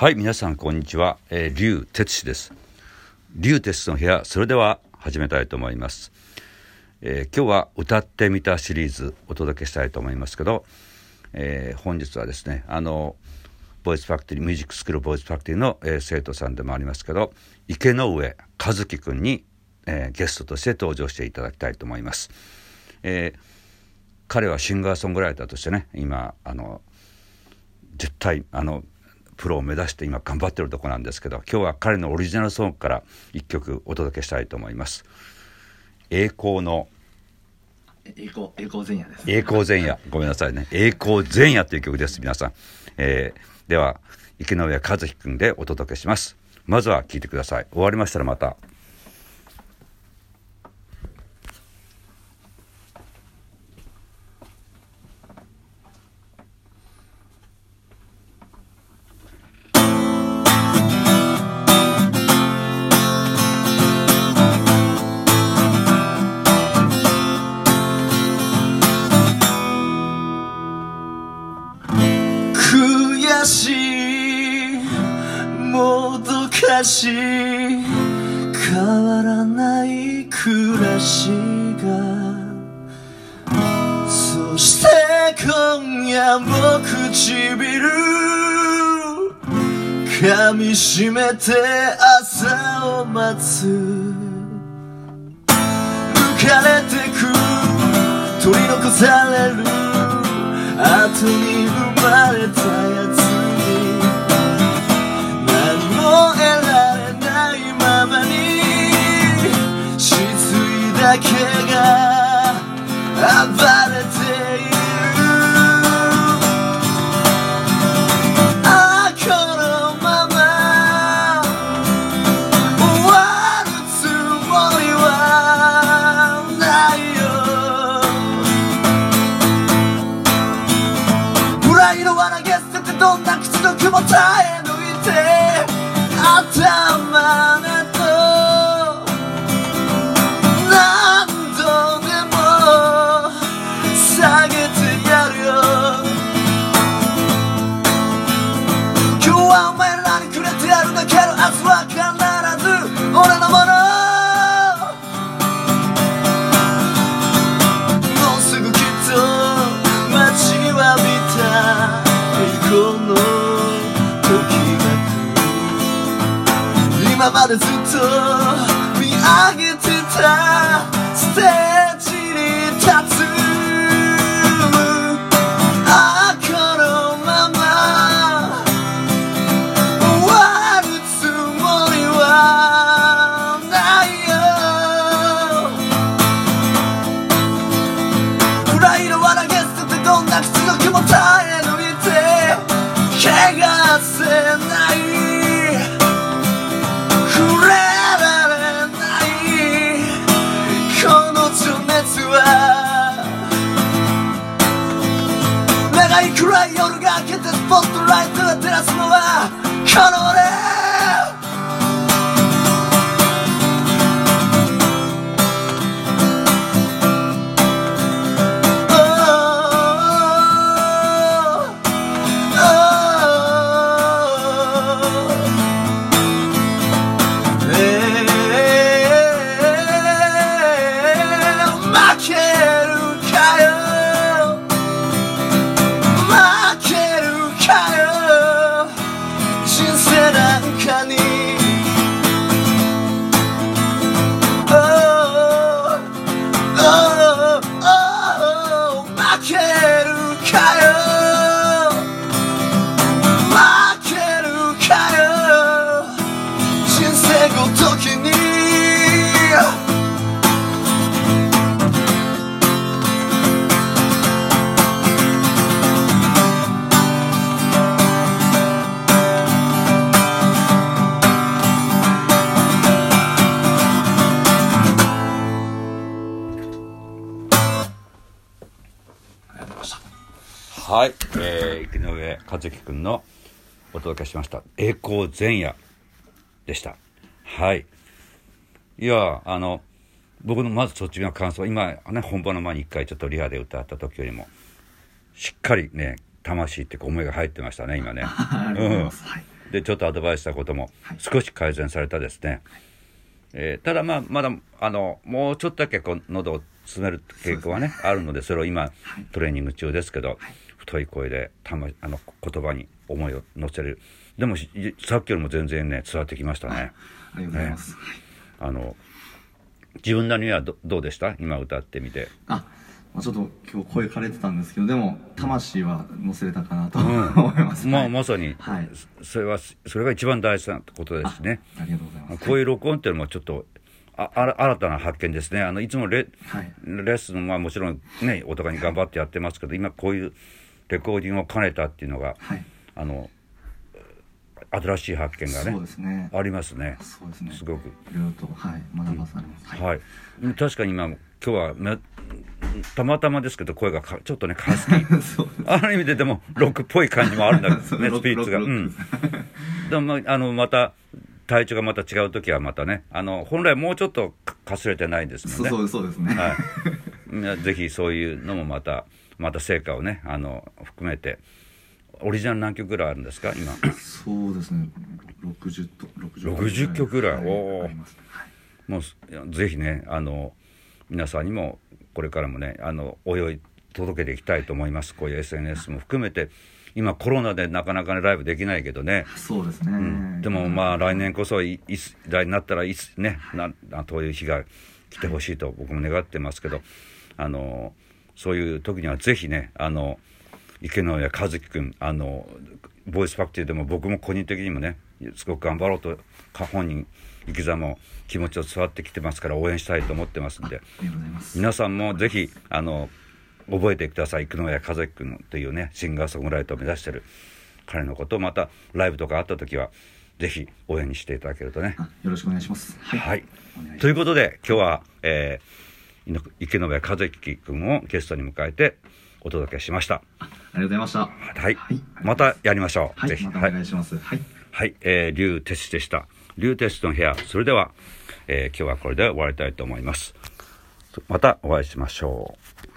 はい、皆さんこんにちは。えー、劉哲志です。劉哲志の部屋、それでは始めたいと思います。えー今日は歌ってみたシリーズお届けしたいと思いますけど、えー本日はですね、あの、ボイスファクトリー、ミュージックスクールボイスファクトリーの、えー生徒さんでもありますけど、池之上和幹くんに、えーゲストとして登場していただきたいと思います。えー彼はシンガーソングライターとしてね、今、あの、絶対あのプロを目指して今頑張ってるとこなんですけど今日は彼のオリジナルソングから一曲お届けしたいと思います。栄光の栄光栄光前夜です。栄光前夜。ごめんなさいね。栄光前夜という曲です皆さん、えーでは池上和樹くんでお届けします。まずは聴いてください。終わりましたらまたし変わらない暮らしがそして今夜も唇噛みしめて朝を待つ浮かれてく取り残される後に生まれたよだけが暴れているああこのまま終わるつもりはないよ。プライドは投げ捨ててどんな屈辱も耐え抜いて頭な俺のものもうすぐきっと待ちわびたこの時が来る今までずっと見上げてたステージい触れられないこの情熱は長い暗い夜が明けてスポットライトが照らすのはこの俺はい、えー、池上和樹くんのお届けしました栄光前夜でした。はい。いやあの僕のまず率直な感想今ね本番の前に一回ちょっとリハで歌った時よりもしっかりね魂って思いが入ってましたね今ね。うございます。はい。でちょっとアドバイスしたこともはい。少し改善されたですね、えーただまあまだあのもうちょっとだけこう喉を詰める傾向はねあるのでそれを今トレーニング中ですけど、太い声でたまあの言葉に思いを乗せるでもさっきよりも全然ね伝わってきましたねありがとうございます、はいあの自分なりにはどどうでした今歌ってみてあ、まあ、ちょっと今日声枯れてたんですけどでも魂は乗せれたかなとうん思います、まあまさに、はいそれはそれが一番大事なことですねありがとうございますこういう録音っていうのもちょっとああら新たな発見ですねあのいつもレ,、はいレッスンはもちろんねお互いに頑張ってやってますけど今こういうレコーディングを兼ねたっていうのが、はい。あの新しい発見がねね。ありますね。そうですね。すごく。いろいろとはい学ばされます、はい。はい、確かに今今日はめたまたまですけど声がかちょっとねハスキーそうある意味ででもロックっぽい感じもあるんだけどね スピリッツが。うん。でもまああのまた体調がまた違う時はまたねあの本来もうちょっとかかすれてないんですもんね。そうですね、はい。ぜひそういうのもまたまた成果をねあの含めて。オリジナル何曲ぐらいあるんですか今？そうですね。60と60 60曲ぐらいはおー。ありますね。はい。もうすぜひねあの皆さんにもこれからもねあのお祝い届けていきたいと思います。こういう SNS も含めて。今コロナでなかなかねライブできないけどね、そうですね、うん。でもまあ来年こそいいつ来になったらいつねななそういう日が来てほしいと僕も願ってますけど。あのそういう時にはぜひねあの池野谷和樹君あのボイスファクトリーでも僕も個人的にもねすごく頑張ろうとか本人生き様も気持ちを伝わってきてますから応援したいと思ってますんで皆さんもぜひあの覚えてください。生野谷和樹君というねシンガーソングライターを目指してる彼のことをまたライブとかあった時はぜひ応援にしていただけるとね。あよろしくお願いします。はい、はい。ということで今日は、えー、猪池野谷和樹君をゲストに迎えてお届けしました。ありがとうございましたはい、はいまたやりましょう。はいぜひ。またお願いしますはいはい、えー、竜哲司でした。竜哲司の部屋。それでは、えー今日はこれで終わりたいと思います。またお会いしましょう。